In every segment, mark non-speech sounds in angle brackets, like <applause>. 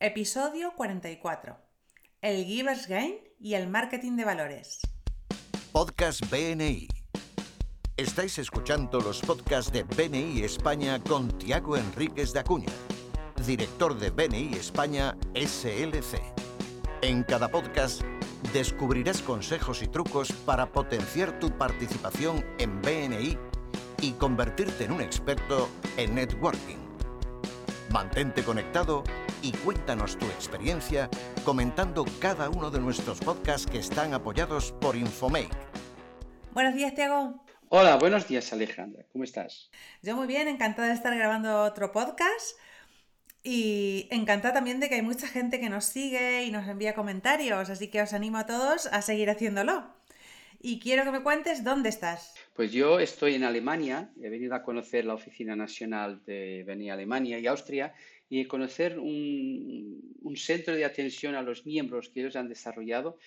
Episodio 44. El Giver's Gain y el marketing de valores. Podcast BNI. Estáis escuchando los podcasts de BNI España con Tiago Enríquez de Acuña, director de BNI España SLC. En cada podcast descubrirás consejos y trucos para potenciar tu participación en BNI y convertirte en un experto en networking. Mantente conectado y cuéntanos tu experiencia comentando cada uno de nuestros podcasts que están apoyados por Infomake. Buenos días, Tiago. Hola, buenos días, Alejandra. ¿Cómo estás? Yo muy bien, encantada de estar grabando otro podcast y encantada también de que hay mucha gente que nos sigue y nos envía comentarios, así que os animo a todos a seguir haciéndolo. Y quiero que me cuentes dónde estás. Pues yo estoy en Alemania, he venido a conocer la Oficina Nacional de Alemania y Austria y conocer un, un, centro de atención a los miembros que ellos han desarrollado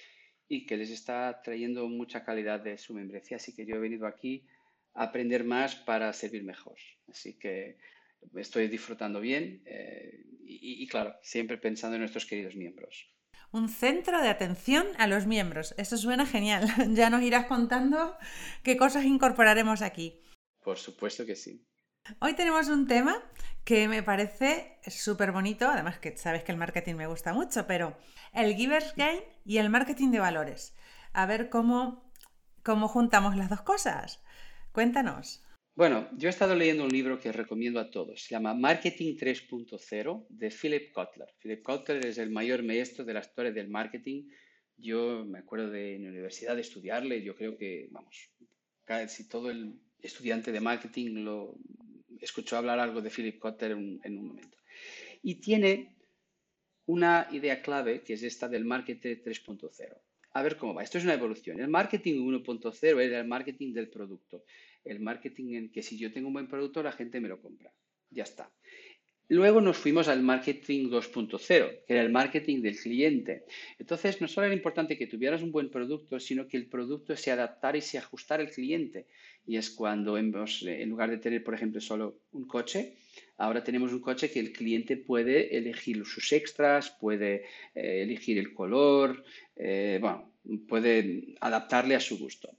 y que les está trayendo mucha calidad de su membresía. Así que yo he venido aquí a aprender más para servir mejor. Así que estoy disfrutando bien eh, y, y, claro, siempre pensando en nuestros queridos miembros. Un centro de atención a los miembros. Eso suena genial. <laughs> ya nos irás contando qué cosas incorporaremos aquí. Por supuesto que sí. Hoy tenemos un tema que me parece súper bonito, además que sabes que el marketing me gusta mucho, pero el Giver's Gain y el marketing de valores. A ver cómo, cómo juntamos las dos cosas. Cuéntanos. Bueno, yo he estado leyendo un libro que recomiendo a todos. Se llama Marketing 3.0 de Philip Kotler. Philip Kotler es el mayor maestro de la historia del marketing. Yo me acuerdo de en la universidad de estudiarle. Yo creo que, vamos, casi todo el estudiante de marketing lo, escuchó hablar algo de Philip Kotler en, en un momento. Y tiene una idea clave que es esta del marketing 3.0. A ver cómo va. Esto es una evolución. El marketing 1.0 era el marketing del producto. El marketing en que si yo tengo un buen producto, la gente me lo compra. Ya está. Luego nos fuimos al marketing 2.0, que era el marketing del cliente. Entonces, no solo era importante que tuvieras un buen producto, sino que el producto se adaptara y se ajustara al cliente. Y es cuando en lugar de tener, por ejemplo, solo un coche, ahora tenemos un coche que el cliente puede elegir sus extras, puede eh, elegir el color, eh, bueno, puede adaptarle a su gusto.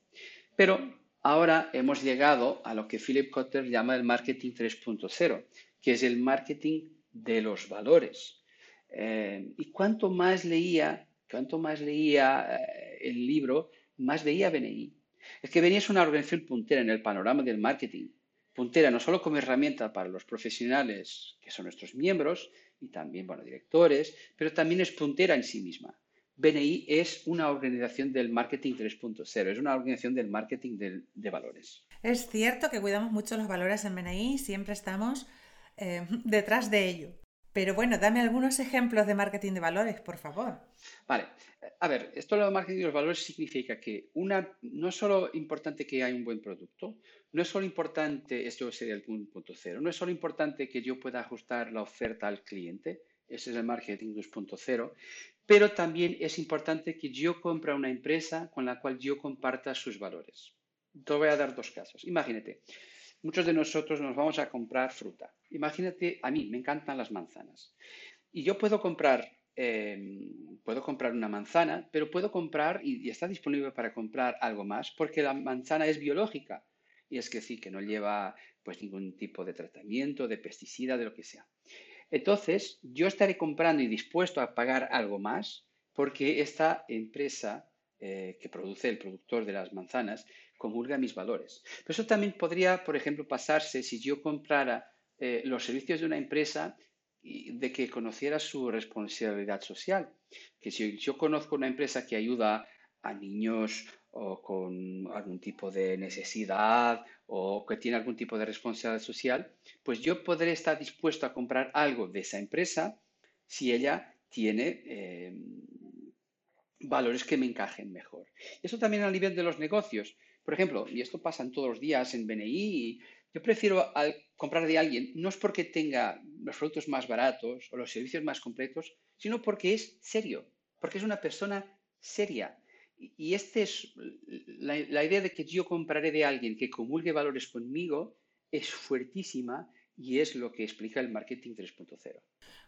Pero ahora hemos llegado a lo que Philip Kotler llama el marketing 3.0 que es el marketing de los valores. Eh, y cuanto más leía, cuanto más leía eh, el libro, más veía BNI. Es que BNI es una organización puntera en el panorama del marketing. Puntera no solo como herramienta para los profesionales que son nuestros miembros y también, bueno, directores, pero también es puntera en sí misma. BNI es una organización del marketing 3.0, es una organización del marketing de, de valores. Es cierto que cuidamos mucho los valores en BNI, siempre estamos eh, <laughs> detrás de ello. Pero bueno, dame algunos ejemplos de marketing de valores, por favor. Vale, a ver, esto de marketing de los valores significa que una, no es solo importante que haya un buen producto, no es solo importante, esto sería el punto cero, no es solo importante que yo pueda ajustar la oferta al cliente, ese es el marketing 2.0, pero también es importante que yo compre una empresa con la cual yo comparta sus valores. Te voy a dar dos casos. Imagínate, muchos de nosotros nos vamos a comprar fruta. Imagínate, a mí me encantan las manzanas. Y yo puedo comprar, eh, puedo comprar una manzana, pero puedo comprar, y, y, está disponible para comprar algo más, porque la manzana es biológica. Y es que sí, que no lleva pues ningún tipo de tratamiento, de pesticida, de lo que sea. Entonces, yo estaré comprando y dispuesto a pagar algo más porque esta empresa eh, que produce el productor de las manzanas comulga mis valores. Pero eso también podría, por ejemplo, pasarse si yo comprara eh, los servicios de una empresa de que conociera su responsabilidad social. Que si yo conozco una empresa que ayuda a niños o con algún tipo de necesidad o que tiene algún tipo de responsabilidad social, pues yo podré estar dispuesto a comprar algo de esa empresa si ella tiene eh, valores que me encajen mejor. Eso también a nivel de los negocios. Por ejemplo, y esto pasa todos los días en BNI, yo prefiero comprar de alguien no es porque tenga los productos más baratos o los servicios más completos, sino porque es serio, porque es una persona seria. Y esta es la, la idea de que yo compraré de alguien que comulgue valores conmigo es fuertísima y es lo que explica el marketing 3.0.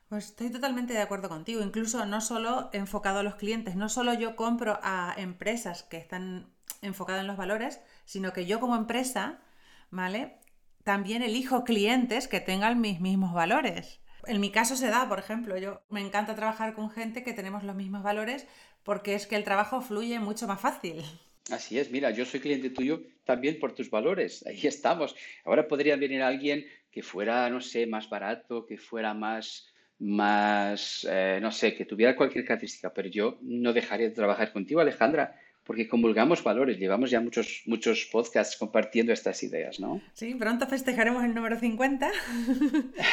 Pues estoy totalmente de acuerdo contigo, incluso no solo enfocado a los clientes, no solo yo compro a empresas que están enfocadas en los valores, sino que yo como empresa, ¿vale? También elijo clientes que tengan mis mismos valores. En mi caso se da, por ejemplo, yo me encanta trabajar con gente que tenemos los mismos valores porque es que el trabajo fluye mucho más fácil. Así es, mira, yo soy cliente tuyo también por tus valores, ahí estamos. Ahora podría venir alguien que fuera, no sé, más barato, que fuera más, más, eh, no sé, que tuviera cualquier característica, pero yo no dejaría de trabajar contigo, Alejandra, porque comulgamos valores, llevamos ya muchos, muchos podcasts compartiendo estas ideas, ¿no? Sí, pronto festejaremos el número 50. <laughs>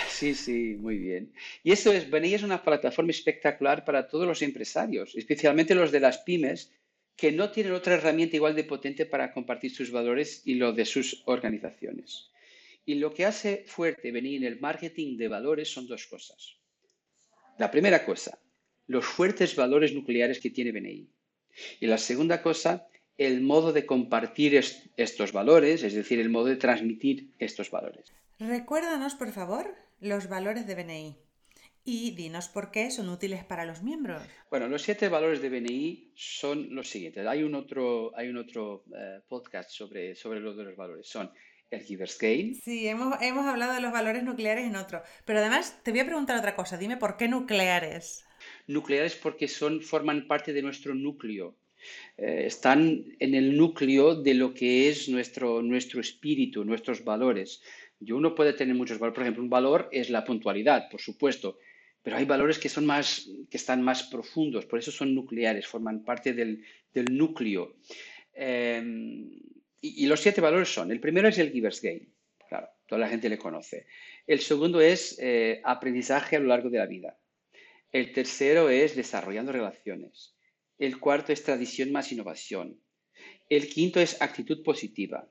Sí, sí, muy bien. Y eso es, Benei es una plataforma espectacular para todos los empresarios, especialmente los de las pymes, que no tienen otra herramienta igual de potente para compartir sus valores y lo de sus organizaciones. Y lo que hace fuerte venir en el marketing de valores son dos cosas. La primera cosa, los fuertes valores nucleares que tiene BNI. Y la segunda cosa, el modo de compartir estos valores, es decir, el modo de transmitir estos valores. Recuérdanos, por favor, los valores de BNI y dinos por qué son útiles para los miembros. Bueno, los siete valores de BNI son los siguientes. Hay un otro, hay un otro eh, podcast sobre, sobre los de los valores. Son el Giver's Gain. Sí, hemos, hemos hablado de los valores nucleares en otro. Pero además te voy a preguntar otra cosa. Dime por qué nucleares. Nucleares porque son, forman parte de nuestro núcleo. Eh, están en el núcleo de lo que es nuestro, nuestro espíritu, nuestros valores. Y uno puede tener muchos valores. Por ejemplo, un valor es la puntualidad, por supuesto pero hay valores que son más, que están más profundos, por eso son nucleares, forman parte del, núcleo. Em, y, los siete valores son, el primero es el Giver's Gain, claro, toda la gente le conoce. El segundo es eh, aprendizaje a lo largo de la vida. El tercero es desarrollando relaciones. El cuarto es tradición más innovación. El quinto es actitud positiva.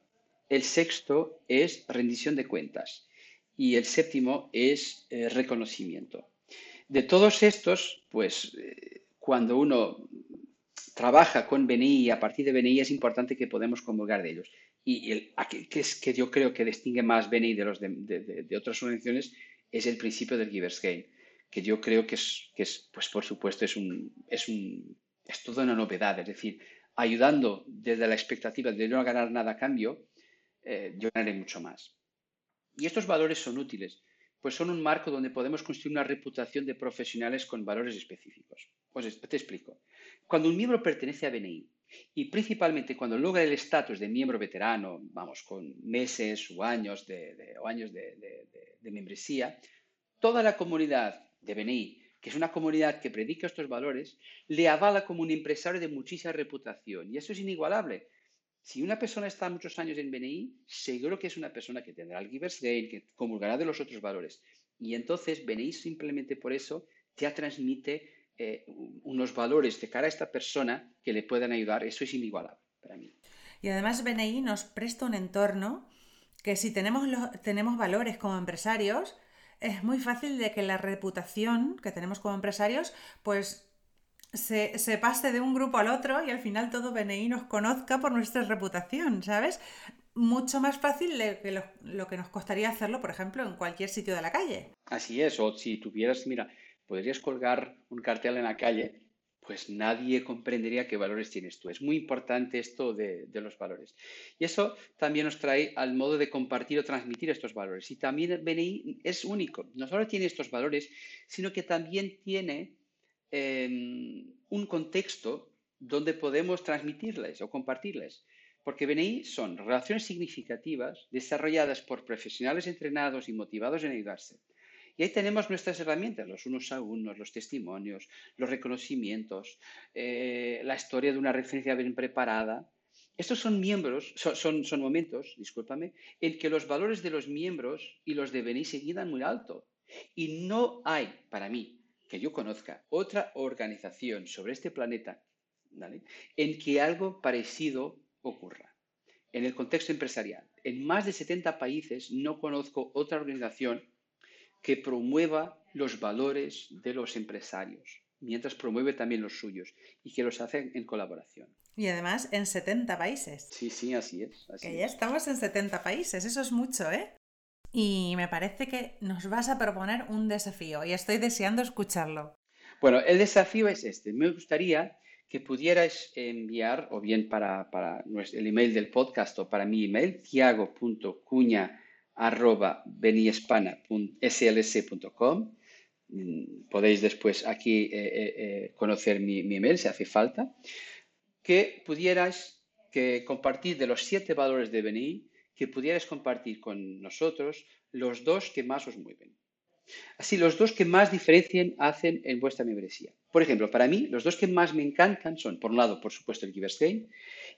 El sexto es rendición de cuentas. Y el séptimo es eh, reconocimiento. De todos estos, pues eh, cuando uno trabaja con BNI, a partir de BNI es importante que podamos comulgar de ellos. Y el, que es que yo creo que distingue más BNI de, los de, otras organizaciones es el principio del Giver's Gain, que yo creo que es, que es pues por supuesto, es, un, es, un, es toda una novedad. Es decir, ayudando desde la expectativa de no ganar nada a cambio, eh, yo ganaré mucho más. Y estos valores son útiles pues son un marco donde podemos construir una reputación de profesionales con valores específicos. Pues te explico. Cuando un miembro pertenece a BNI y principalmente cuando logra el estatus de miembro veterano, vamos, con meses o años de, años de, membresía, toda la comunidad de BNI, que es una comunidad que predica estos valores, le avala como un empresario de muchísima reputación. Y eso es inigualable si una persona está muchos años en BNI, seguro que es una persona que tendrá el Giver's Gain, que comulgará de los otros valores. Y entonces BNI simplemente por eso ya transmite eh, unos valores de cara a esta persona que le puedan ayudar. Eso es inigualable para mí. Y además BNI nos presta un entorno que si tenemos, tenemos valores como empresarios, es muy fácil de que la reputación que tenemos como empresarios, pues se, pase de un grupo al otro y al final todo BNI nos conozca por nuestra reputación, ¿sabes? Mucho más fácil de que lo, que nos costaría hacerlo, por ejemplo, en cualquier sitio de la calle. Así es, o si tuvieras, mira, podrías colgar un cartel en la calle, pues nadie comprendería qué valores tienes tú. Es muy importante esto de, los valores. Y eso también nos trae al modo de compartir o transmitir estos valores. Y también BNI es único. No solo tiene estos valores, sino que también tiene un contexto donde podemos transmitirles o compartirles. Porque BNI son relaciones significativas desarrolladas por profesionales entrenados y motivados en ayudarse. Y ahí tenemos nuestras herramientas, los unos a unos, los testimonios, los reconocimientos, eh, la historia de una referencia bien preparada. Estos son miembros, son, son, momentos, discúlpame, en que los valores de los miembros y los de BNI se guían muy alto. Y no hay, para mí, que yo conozca otra organización sobre este planeta en que algo parecido ocurra. En el contexto empresarial, en más de 70 países no conozco otra organización que promueva los valores de los empresarios, mientras promueve también los suyos y que los hace en colaboración. Y además en 70 países. Sí, sí, así es. que ya estamos en 70 países, eso es mucho, ¿eh? y me parece que nos vas a proponer un desafío y estoy deseando escucharlo. Bueno, el desafío es este. Me gustaría que pudierais enviar, o bien para, para el email del podcast o para mi email, tiago.cuña.beniespana.slc.com. Mm, podéis después aquí eh, eh, eh, conocer mi, email si hace falta. Que pudierais que compartir de los siete valores de BNI que pudierais compartir con nosotros los dos que más os mueven. Así, los dos que más diferencien hacen en vuestra membresía. Por ejemplo, para mí, los dos que más me encantan son, por un lado, por supuesto, el Givers Game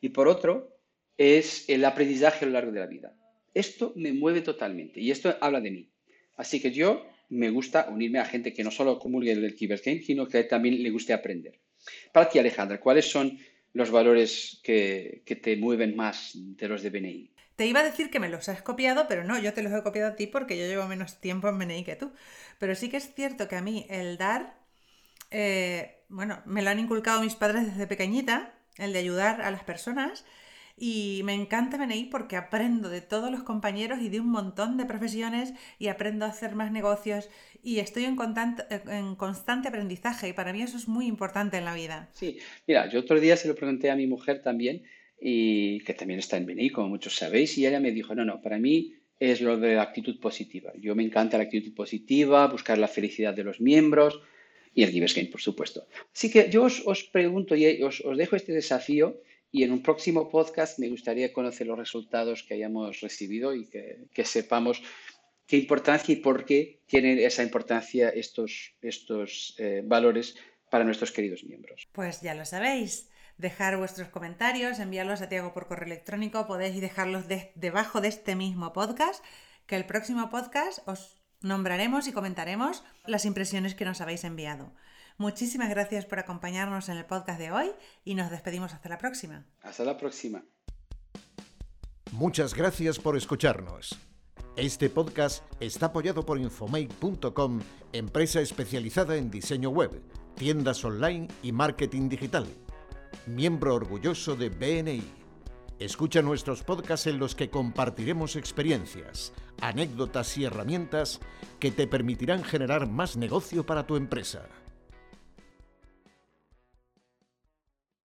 y por otro, es el aprendizaje a lo largo de la vida. Esto me mueve totalmente y esto habla de mí. Así que yo me gusta unirme a gente que no solo comulgue el Givers Game, sino que también le guste aprender. Para ti, Alejandra, ¿cuáles son los valores que, que te mueven más de los de BNI? Te iba a decir que me los has copiado, pero no, yo te los he copiado a ti porque yo llevo menos tiempo en BNI que tú. Pero sí que es cierto que a mí el dar, eh, bueno, me lo han inculcado mis padres desde pequeñita, el de ayudar a las personas. Y me encanta BNI porque aprendo de todos los compañeros y de un montón de profesiones y aprendo a hacer más negocios y estoy en, en constante aprendizaje y para mí eso es muy importante en la vida. Sí, mira, yo otro día se lo pregunté a mi mujer también y que también está en BNI, como muchos sabéis, y ella me dijo, no, no, para mí es lo de la actitud positiva. Yo me encanta la actitud positiva, buscar la felicidad de los miembros y el Givers Game, por supuesto. Así que yo os, pregunto y os, dejo este desafío y en un próximo podcast me gustaría conocer los resultados que hayamos recibido y que, sepamos qué importancia y por qué tienen esa importancia estos, estos eh, valores para nuestros queridos miembros. Pues ya lo sabéis dejar vuestros comentarios, enviarlos a Tiago por correo electrónico, podéis dejarlos debajo de este mismo podcast, que el próximo podcast os nombraremos y comentaremos las impresiones que nos habéis enviado. Muchísimas gracias por acompañarnos en el podcast de hoy y nos despedimos hasta la próxima. Hasta la próxima. Muchas gracias por escucharnos. Este podcast está apoyado por Infomake.com, empresa especializada en diseño web, tiendas online y marketing digital miembro orgulloso de BNI. Escucha nuestros podcasts en los que compartiremos experiencias, anécdotas y herramientas que te permitirán generar más negocio para tu empresa.